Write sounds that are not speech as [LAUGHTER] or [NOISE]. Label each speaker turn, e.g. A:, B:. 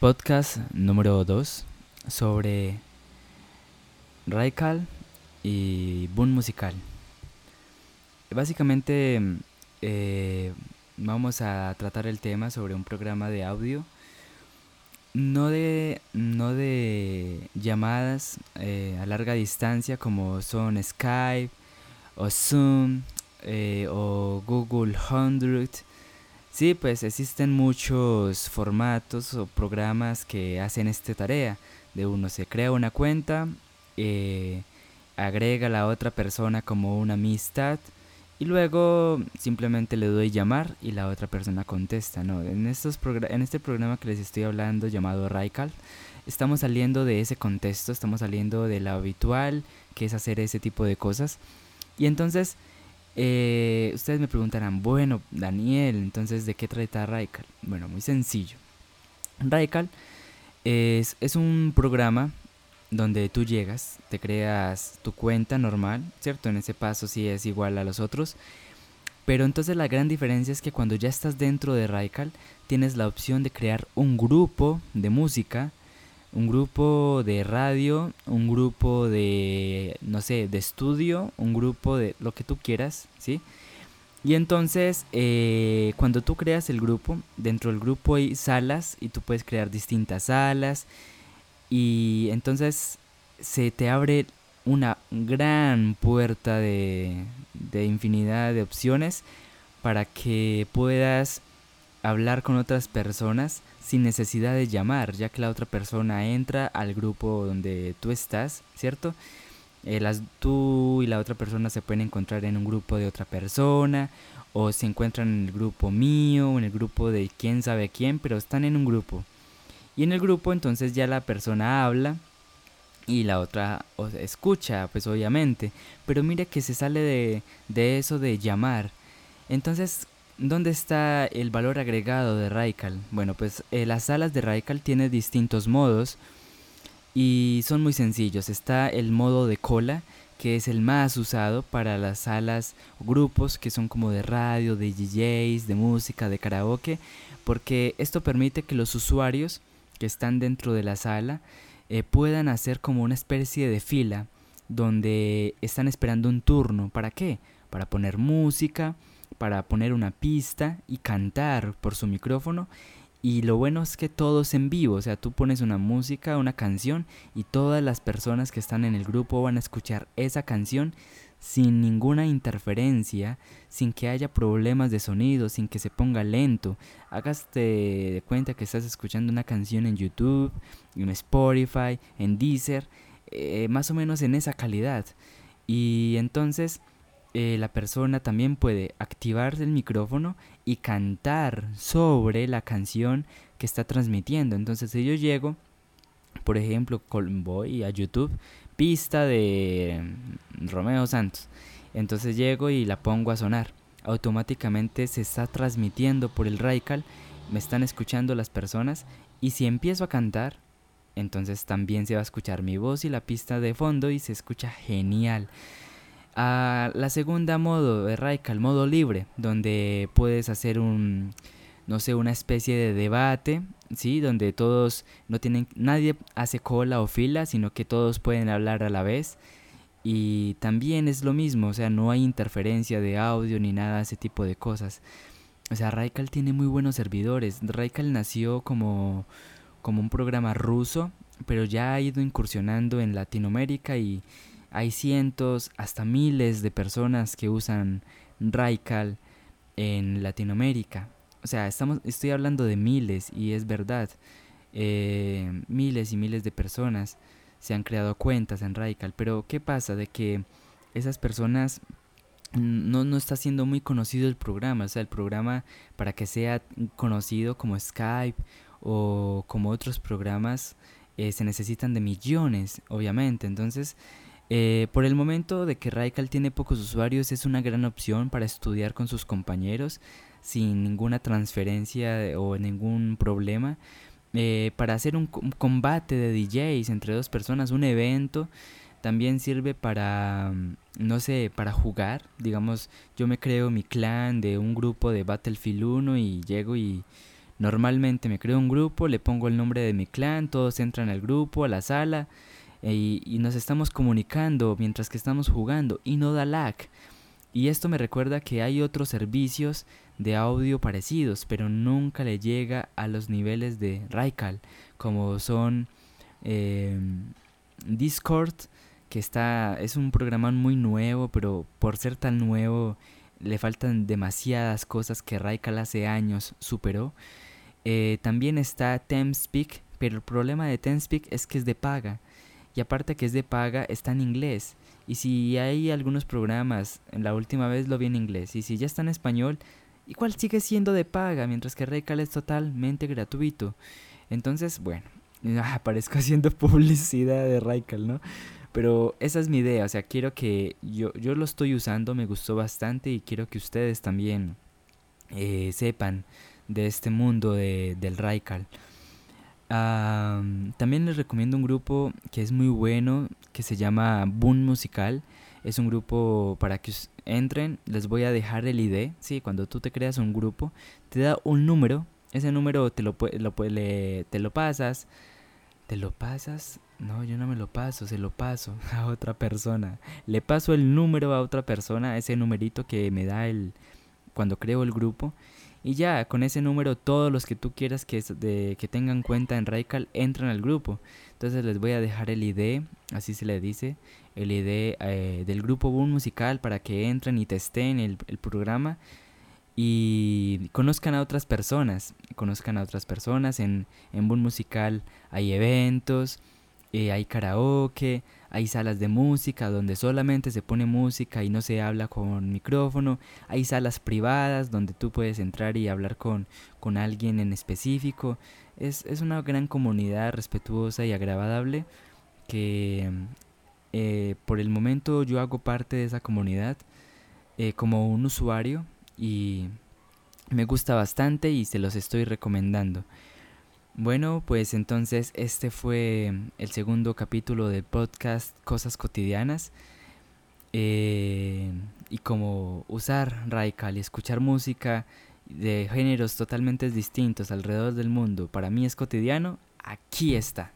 A: Podcast número 2 sobre Radical y Boom Musical. Básicamente eh, vamos a tratar el tema sobre un programa de audio, no de, no de llamadas eh, a larga distancia como son Skype o Zoom eh, o Google Hundred Sí, pues existen muchos formatos o programas que hacen esta tarea. De uno se crea una cuenta, eh, agrega a la otra persona como una amistad y luego simplemente le doy llamar y la otra persona contesta. No, en, estos en este programa que les estoy hablando llamado Raikal, estamos saliendo de ese contexto, estamos saliendo de lo habitual que es hacer ese tipo de cosas. Y entonces eh, ustedes me preguntarán, bueno, Daniel, entonces, ¿de qué trata Raikal? Bueno, muy sencillo. Raikal es, un programa donde tú llegas, te creas tu cuenta normal, ¿cierto? En ese paso sí es igual a los otros. Pero entonces la gran diferencia es que cuando ya estás dentro de Raikal, tienes la opción de crear un grupo de música un grupo de radio, un grupo de, no sé, de estudio, un grupo de lo que tú quieras, ¿sí? Y entonces, eh, cuando tú creas el grupo, dentro del grupo hay salas y tú puedes crear distintas salas y entonces se te abre una gran puerta de, de infinidad de opciones para que puedas hablar con otras personas sin necesidad de llamar, ya que la otra persona entra al grupo donde tú estás, ¿cierto? Eh, las, tú y la otra persona se pueden encontrar en un grupo de otra persona o se encuentran en el grupo mío en el grupo de quién sabe quién, pero están en un grupo. Y en el grupo entonces ya la persona habla y la otra escucha, pues obviamente. Pero mire que se sale de, de eso de llamar. Entonces, ¿Dónde está el valor agregado de Raikal? Bueno, pues eh, las salas de Raikal tienen distintos modos y son muy sencillos. Está el modo de cola, que es el más usado para las salas o grupos que son como de radio, de DJs, de música, de karaoke, porque esto permite que los usuarios que están dentro de la sala eh, puedan hacer como una especie de fila donde están esperando un turno. ¿Para qué? Para poner música para poner una pista y cantar por su micrófono. Y lo bueno es que todo es en vivo, o sea, tú pones una música, una canción y todas las personas que están en el grupo van a escuchar esa canción sin ninguna interferencia, sin que haya problemas de sonido, sin que se ponga lento. Hágaste de cuenta que estás escuchando una canción en YouTube, en Spotify, en Deezer, eh, más o menos en esa calidad. Y entonces eh, la persona también puede activar el micrófono y cantar sobre la canción que está transmitiendo. Entonces, si yo llego, por ejemplo, voy a YouTube, pista de Romeo Santos. Entonces llego y la pongo a sonar. Automáticamente se está transmitiendo por el Radical, me están escuchando las personas y si empiezo a cantar, entonces también se va a escuchar mi voz y la pista de fondo y se escucha genial. A la segunda modo de Raikal, modo libre, donde puedes hacer un, no sé, una especie de debate, ¿sí? Donde todos no tienen, nadie hace cola o fila, sino que todos pueden hablar a la vez. Y también es lo mismo, o sea, no hay interferencia de audio ni nada ese tipo de cosas. O sea, Raikal tiene muy buenos servidores. Raikal nació como, como un programa ruso, pero ya ha ido incursionando en Latinoamérica y, hay cientos, hasta miles de personas que usan Raikal en Latinoamérica. O sea, estamos, estoy hablando de miles y es verdad. Eh, miles y miles de personas se han creado cuentas en Raikal. Pero ¿qué pasa? De que esas personas no, no está siendo muy conocido el programa. O sea, el programa para que sea conocido como Skype o como otros programas eh, se necesitan de millones, obviamente. Entonces, eh, por el momento de que Raikal tiene pocos usuarios es una gran opción para estudiar con sus compañeros sin ninguna transferencia o ningún problema. Eh, para hacer un, combate de DJs entre dos personas, un evento, también sirve para, mm, no sé, para jugar. Digamos, yo me creo mi clan de un grupo de Battlefield 1 y llego y Normalmente me creo un grupo, le pongo el nombre de mi clan, todos entran al grupo, a la sala y, y nos estamos comunicando mientras que estamos jugando y no da lag. Y esto me recuerda que hay otros servicios de audio parecidos, pero nunca le llega a los niveles de Raikal, como son em, Discord, que está es un programa muy nuevo, pero por ser tan nuevo le faltan demasiadas cosas que Raikal hace años superó. Eh, también está TeamSpeak, pero el problema de TeamSpeak es que es de paga. Y aparte que es de paga, está en inglés. Y si hay algunos programas, la última vez lo vi en inglés, y si ya está en español, igual sigue siendo de paga, mientras que Recal es totalmente gratuito. Entonces, bueno, [LAUGHS] aparezco haciendo [LAUGHS] publicidad de Raikal, ¿no? Pero esa es mi idea, o sea, quiero que yo, yo lo estoy usando, me gustó bastante y quiero que ustedes también eh, sepan de este mundo de, del Raikal también les recomiendo un grupo que es muy bueno, que se llama Boom Musical. Es un grupo para que entren, les voy a dejar el ID, sí, cuando tú te creas un grupo, te da un número, ese número te lo, lo, te lo pasas, te lo pasas, no, yo no me lo paso, se lo paso [LAUGHS] a otra persona. Le paso el número a otra persona, ese numerito que me da el cuando creo el grupo y ya, con ese número todos los que tú quieras que, de, que tengan cuenta en Raikal entran al grupo. Entonces les voy a dejar el ID, así se le dice, el ID eh, del grupo Boom Musical para que entren y testen el, el programa y conozcan a otras personas, conozcan a otras personas. En, en Boom Musical hay eventos, eh, hay karaoke, hay salas de música donde solamente se pone música y no se habla con micrófono, hay salas privadas donde tú puedes entrar y hablar con, con alguien en específico. Es, es, una gran comunidad respetuosa y agradable que eh, por el momento yo hago parte de esa comunidad eh, como un usuario y me gusta bastante y se los estoy recomendando. Bueno, pues entonces este fue el segundo capítulo del podcast Cosas Cotidianas. Eh, y como usar Raikal y escuchar música de géneros totalmente distintos alrededor del mundo para mí es cotidiano, aquí está.